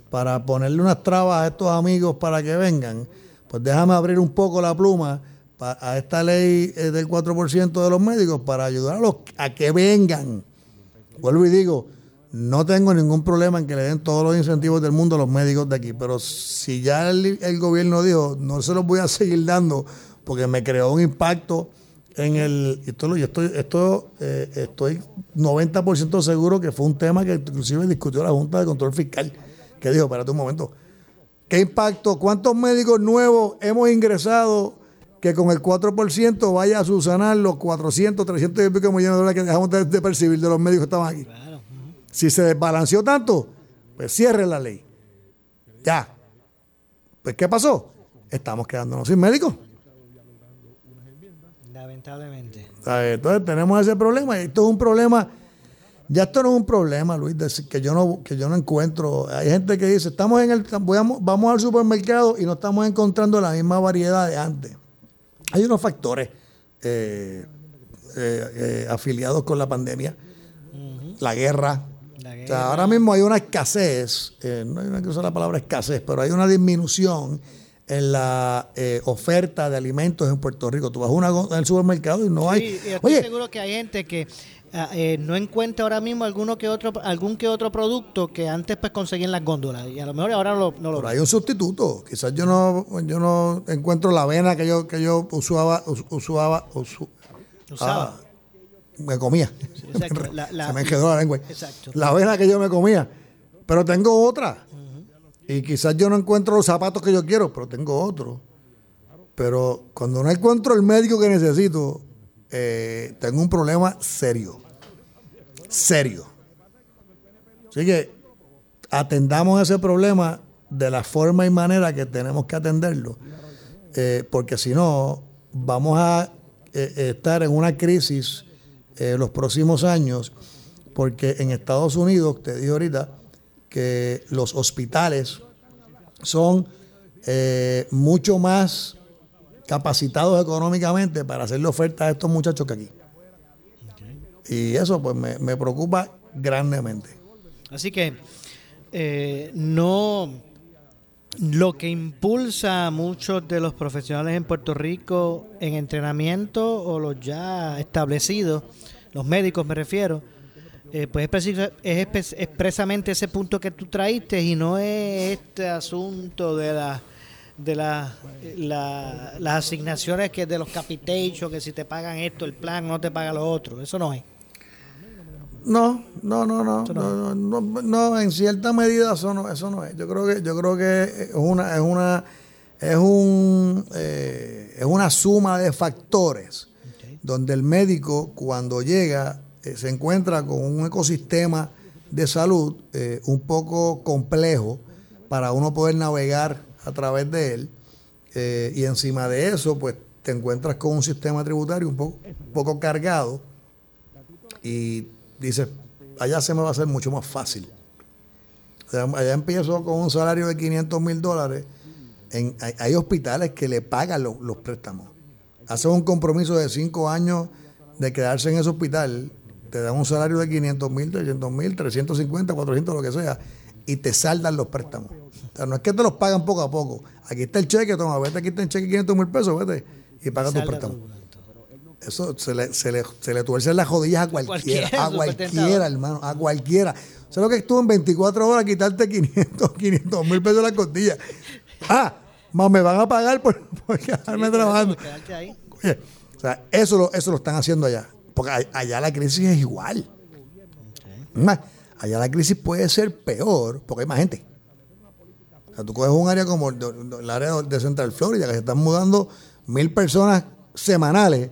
para ponerle unas trabas a estos amigos para que vengan, pues déjame abrir un poco la pluma a esta ley eh, del 4% de los médicos para ayudar a, los, que vengan. Vuelvo y digo, no tengo ningún problema en que le den todos los incentivos del mundo a los médicos de aquí, pero si ya el, gobierno dijo, no se los voy a seguir dando porque me creó un impacto en el, esto, estoy, esto, eh, estoy 90% seguro que fue un tema que inclusive discutió la Junta de Control Fiscal, que dijo, espérate un momento, ¿qué impacto, cuántos médicos nuevos hemos ingresado que con el 4% vaya a subsanar los 400, 300 y pico millones de dólares que dejamos de, de percibir de los médicos que estaban aquí? Si se desbalanceó tanto, pues cierre la ley. Ya. Pues, ¿qué pasó? Estamos quedándonos sin médicos. Lamentablemente. Entonces tenemos ese problema. Esto es un problema. Ya esto no es un problema, Luis, decir que yo no, que yo no encuentro. Hay gente que dice, estamos en el, vamos, vamos al supermercado y no estamos encontrando la misma variedad de antes. Hay unos factores eh, eh, eh, afiliados con la pandemia, la guerra. O sea, ahora mismo hay una escasez, eh, no hay una que usar la palabra escasez, pero hay una disminución en la eh, oferta de alimentos en Puerto Rico. Tú vas a una, al supermercado y no hay. Y estoy Oye, seguro que hay gente que eh, no encuentra ahora mismo alguno que otro, algún que otro producto que antes pues conseguía en las góndolas y a lo mejor ahora lo- no lo pero hay un sustituto. Quizás yo no, yo no encuentro la avena que yo, que yo usaba, us- usaba, usu- Usaba. ah, me comía. exacto, la- la- Se me enredó la lengua. Exacto. La avena que yo me comía. Pero tengo otra. Y quizás yo no encuentro los zapatos que yo quiero, pero tengo otro. Pero cuando no encuentro el médico que necesito, eh, tengo un problema serio. Serio. Así que atendamos ese problema de la forma y manera que tenemos que atenderlo. Eh, porque si no, vamos a eh, estar en una crisis eh, los próximos años, porque en Estados Unidos, te dije ahorita, que los hospitales son mucho más capacitados económicamente para hacerle ofertas a estos muchachos que aquí. Y eso pues me, me preocupa grandemente. Así que eh, no lo que impulsa a muchos de los profesionales en Puerto Rico en entrenamiento o los ya establecidos, los médicos me refiero, eh, pues es, expresamente ese punto que tú traíste y no es este asunto de la de la, la- las asignaciones que de los capitation, que si te pagan esto, el plan no te paga lo otro, eso no es. No, no, no, no, no, no, no, no, en cierta medida eso no, eso no es. Yo creo que, yo creo que es una, es una, es un, eh, es una suma de factores donde el médico cuando llega eh, se encuentra con un ecosistema de salud eh, un poco complejo para uno poder navegar a través de él eh, y encima de eso pues te encuentras con un sistema tributario un poco, cargado y dices, allá se me va a hacer mucho más fácil. Allá empiezo con un salario de 500 mil dólares. Hay, hospitales que le pagan lo- los préstamos. Hacen un compromiso de cinco años de quedarse en ese hospital, te dan un salario de 500 mil, 300 mil, 350, 400, lo que sea, y te saldan los préstamos. O sea, no es que te los pagan poco a poco. Aquí está el cheque, toma, vete, aquí está el cheque 500 mil pesos, vete, y paga tus préstamos. Eso se le, se le, se le tuercen las rodillas a cualquiera, Cualquiera, a cualquiera, hermano, a cualquiera. O sea, lo que estuvo en 24 horas quitarte 500, 500 mil pesos de la costilla. Ah, más me van a pagar por, por quedarme trabajando. Quedarte ahí. Oye, o sea, eso lo, eso lo están haciendo allá. Porque allá la crisis es igual. Es Más, allá la crisis puede ser peor porque hay más gente. O sea, tú coges un área como el, área de Central Florida, que se están mudando mil personas semanales.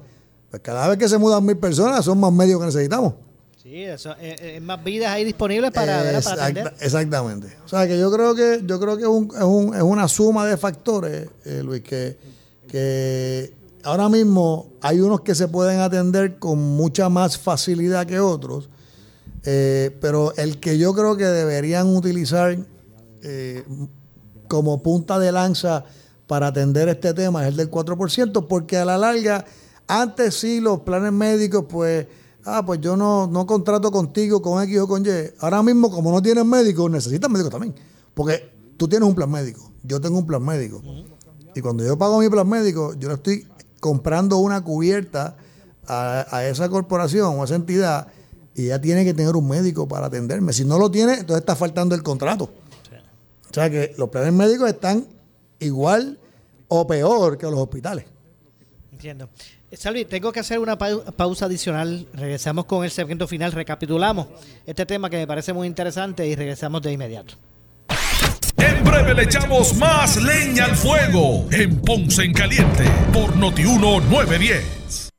Pues cada vez que se mudan mil personas son más medios que necesitamos. Sí, eso, eh, eh, más vidas ahí disponibles para Exacta- atender. exactamente. O sea que yo creo que yo creo que es, un- es un- es una suma de factores, eh, Luis, que, que ahora mismo hay unos que se pueden atender con mucha más facilidad que otros, eh, pero el que yo creo que deberían utilizar eh, como punta de lanza para atender este tema es el del 4%, porque a la larga, antes sí los planes médicos, pues, ah, pues yo no, no contrato contigo con X o con Y. Ahora mismo, como no tienes médico, necesitas médico también. Porque tú tienes un plan médico, yo tengo un plan médico. Y cuando yo pago mi plan médico, yo le estoy comprando una cubierta a, a esa corporación o a esa entidad y ella tiene que tener un médico para atenderme. Si no lo tiene, entonces está faltando el contrato. O sea que los planes médicos están igual o peor que los hospitales. Entiendo. Salvi, tengo que hacer una pau- pausa adicional. Regresamos con el segmento final. Recapitulamos este tema que me parece muy interesante y regresamos de inmediato. En breve le echamos más leña al fuego en Ponce en Caliente por Notiuno 910.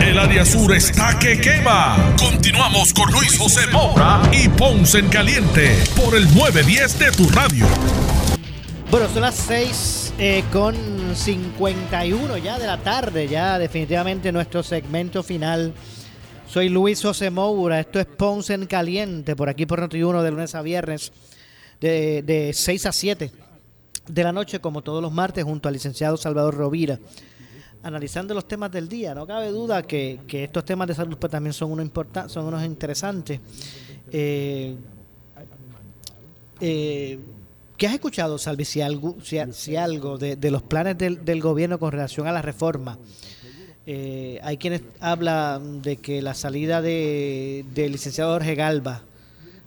El área sur está que quema. Continuamos con Luis José Moura y Ponce en Caliente por el 910 de tu radio. Bueno, son las 6 eh, con 51 ya de la tarde, ya definitivamente nuestro segmento final. Soy Luis José Moura, esto es Ponce en Caliente, por aquí por Noti1 de lunes a viernes, de, de 6 a 7 de la noche, como todos los martes, junto al licenciado Salvador Rovira, analizando los temas del día. No cabe duda que, que estos temas de salud pues, también son, uno importa- son unos interesantes. Eh, eh, ¿Qué has escuchado, Salvi, si algo, si, algo de, los planes del, gobierno con relación a la reforma? Eh, hay quienes hablan de que la salida de, del licenciado Jorge Galva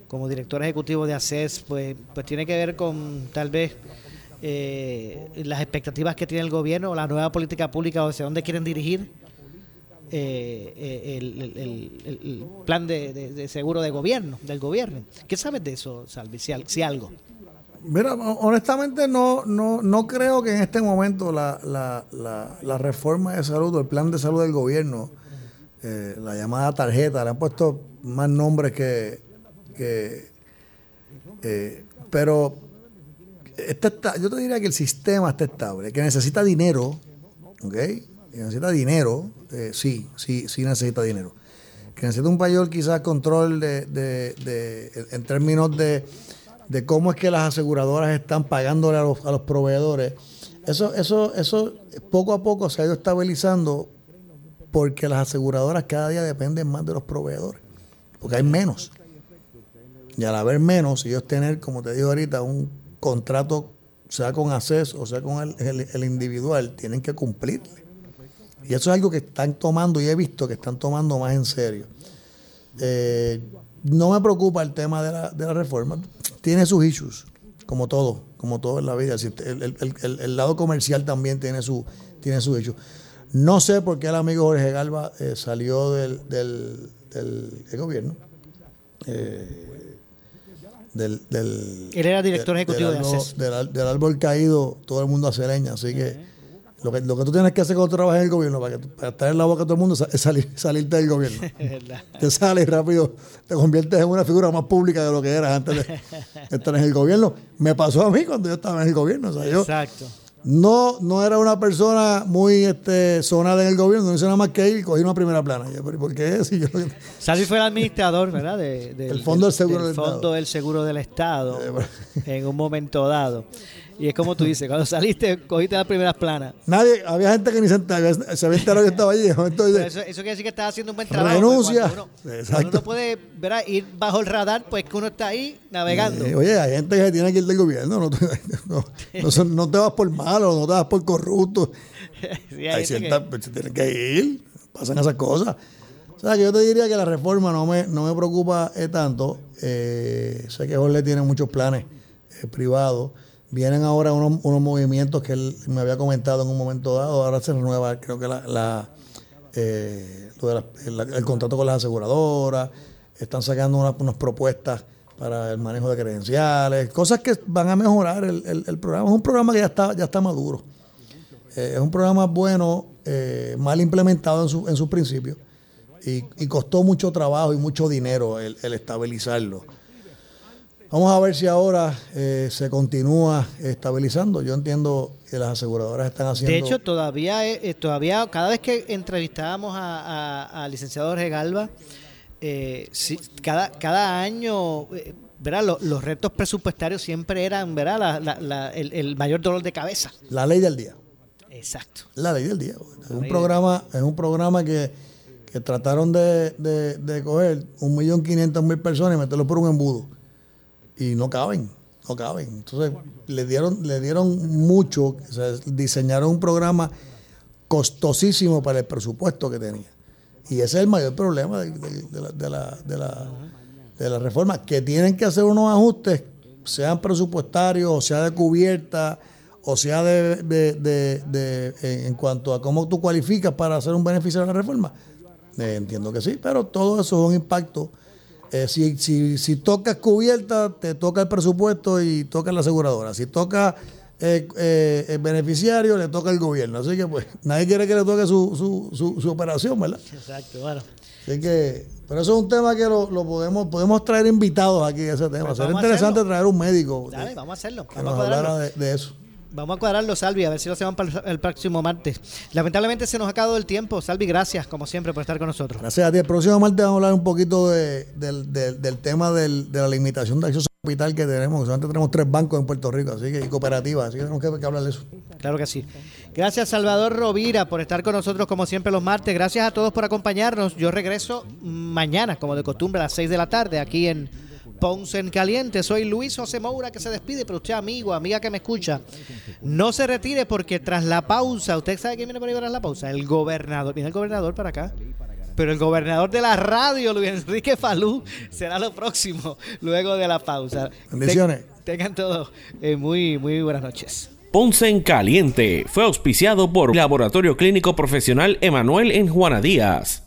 como director ejecutivo de ACES, pues, pues tiene que ver con tal vez eh, las expectativas que tiene el gobierno la nueva política pública o hacia dónde quieren dirigir eh, eh, el, plan de, seguro de gobierno, del gobierno. ¿Qué sabes de eso, Salvi, si, al- si algo? Mira, ho- honestamente no, no, no creo que en este momento la, la, la, reforma de salud el plan de salud del gobierno, la llamada tarjeta, le han puesto más nombres que... que pero está- yo te diría que el sistema está estable, que necesita dinero, ¿ok? Necesita dinero, eh, sí, sí, sí necesita dinero. Que necesita un mayor quizás control de, de- de- en términos de, de cómo es que las aseguradoras están pagándole a los, a los proveedores. Eso, eso, eso poco a poco se ha ido estabilizando porque las aseguradoras cada día dependen más de los proveedores, porque hay menos. Y al haber menos, ellos tener, como te digo ahorita, un contrato, sea con ACES o sea con el, individual, tienen que cumplirle. Y eso es algo que están tomando y he visto que están tomando más en serio. Eh, no me preocupa el tema de la, de la reforma. Tiene sus issues, como todo, como todo en la vida. El, el- lado comercial también tiene su, tiene sus issues. No sé por qué el amigo Jorge Galva eh, salió del, del, del- del gobierno. Eh, del, del, Él era director del- ejecutivo del de árbol- ACES. del, ar- del árbol caído, todo el mundo hace leña. Así que lo que, lo que tú tienes que hacer cuando trabajas en el gobierno, para, que, para estar en la boca de todo el mundo, es salir, salirte del gobierno. te sales rápido, te conviertes en una figura más pública de lo que eras antes de estar en el gobierno. Me pasó a mí cuando yo estaba en el gobierno. O sea, yo Exacto. No, no era una persona muy este, sonada en el gobierno, no hice nada más que ir y cogí una primera plana. Yo, pero ¿Por qué? Si yo, Salvi fue el administrador, ¿verdad? De- El Fondo del Seguro del Fondo Estado. del Seguro del Estado en un momento dado. Y es como tú dices, cuando saliste, cogiste las primeras planas. nadie, había gente que ni se, enteraba- se había enterado que estaba allí. dice, Eso, eso quiere decir que estás haciendo un buen trabajo. Renuncia. porque Cuando uno, Exacto. cuando uno puede ¿verdad? ir bajo el radar, pues que uno está ahí navegando. Eh, oye, hay gente que tiene que ir del gobierno, no, te- no, no te vas por malo, no te vas por corrupto. Sí, hay ciertas, pues, se tienen que ir, pasan esas cosas. O sea, que yo te diría que la reforma no me, no me preocupa eh, tanto. Eh, sé que Jorge tiene muchos planes eh, privados. Vienen ahora unos, unos movimientos que él me había comentado en un momento dado. Ahora se renueva, creo que la, la, eh, lo de la- el, el contrato con las aseguradoras. Están sacando unas, unas propuestas para el manejo de credenciales, cosas que van a mejorar el, el- el programa. Es un programa que ya está, ya está maduro. Eh, es un programa bueno, eh, mal implementado en, su, en sus principios y, y costó mucho trabajo y mucho dinero el, el estabilizarlo. Vamos a ver si ahora eh, se continúa estabilizando. Yo entiendo que las aseguradoras están haciendo... De hecho, todavía, eh, eh, todavía cada vez que entrevistábamos al licenciado Jorge Galva, eh, sí, cada, cada año, eh, ¿verdad? Lo- Los, retos presupuestarios siempre eran ¿verdad? La- la- la- el, el mayor dolor de cabeza. la ley del día. Exacto. La ley del día. Es un programa, es un programa que, que trataron de, de, de coger un millón quinientos mil personas y meterlo por un embudo. Y no caben, no caben. Entonces le dieron, le dieron mucho, o sea, diseñaron un programa costosísimo para el presupuesto que tenía. Y ese es el mayor problema de, la, reforma, que tienen que hacer unos ajustes, sean presupuestarios, o sea de cubierta, o sea de, en, cuanto a cómo tú cualificas para ser un beneficiario de la reforma. Eh, entiendo que sí, pero todo eso es un impacto. Eh, si, si, si tocas cubierta, te toca el presupuesto y toca la aseguradora. Si toca eh, eh, el beneficiario, le toca el gobierno. Así que pues nadie quiere que le toque su, su, su, su operación, ¿verdad? Exacto, bueno. Así que, pero eso es un tema que lo, lo podemos, podemos traer invitados aquí a ese tema. Pues Sería a interesante hacerlo. traer un médico Dale, vamos a hacerlo. que a nos hablara de, de eso. Vamos a cuadrarlo, Salvi, a ver si lo hacemos para el, próximo martes. Lamentablemente se nos ha acabado el tiempo. Salvi, gracias, como siempre, por estar con nosotros. Gracias a ti. El próximo martes vamos a hablar un poquito de- del, del- del tema del- de la limitación de acceso a capital que tenemos. Solamente tenemos tres bancos en Puerto Rico, así que y cooperativas, así que tenemos que, que hablar de eso. Claro que sí. Gracias, Salvador Rovira, por estar con nosotros como siempre los martes. Gracias a todos por acompañarnos. Yo regreso mañana, como de costumbre, a las 6 de la tarde, aquí en Ponce en Caliente. Soy Luis José Moura que se despide, pero usted, amigo, amiga que me escucha, no se retire porque tras la pausa, ¿usted sabe quién viene por ahí tras la pausa? El gobernador. Viene el gobernador para acá. Pero el gobernador de la radio, Luis Enrique Falú, será lo próximo, luego de la pausa. Bendiciones. Ten- tengan todos eh, muy, muy buenas noches. Ponce en Caliente fue auspiciado por Laboratorio Clínico Profesional Emanuel en Juana Díaz.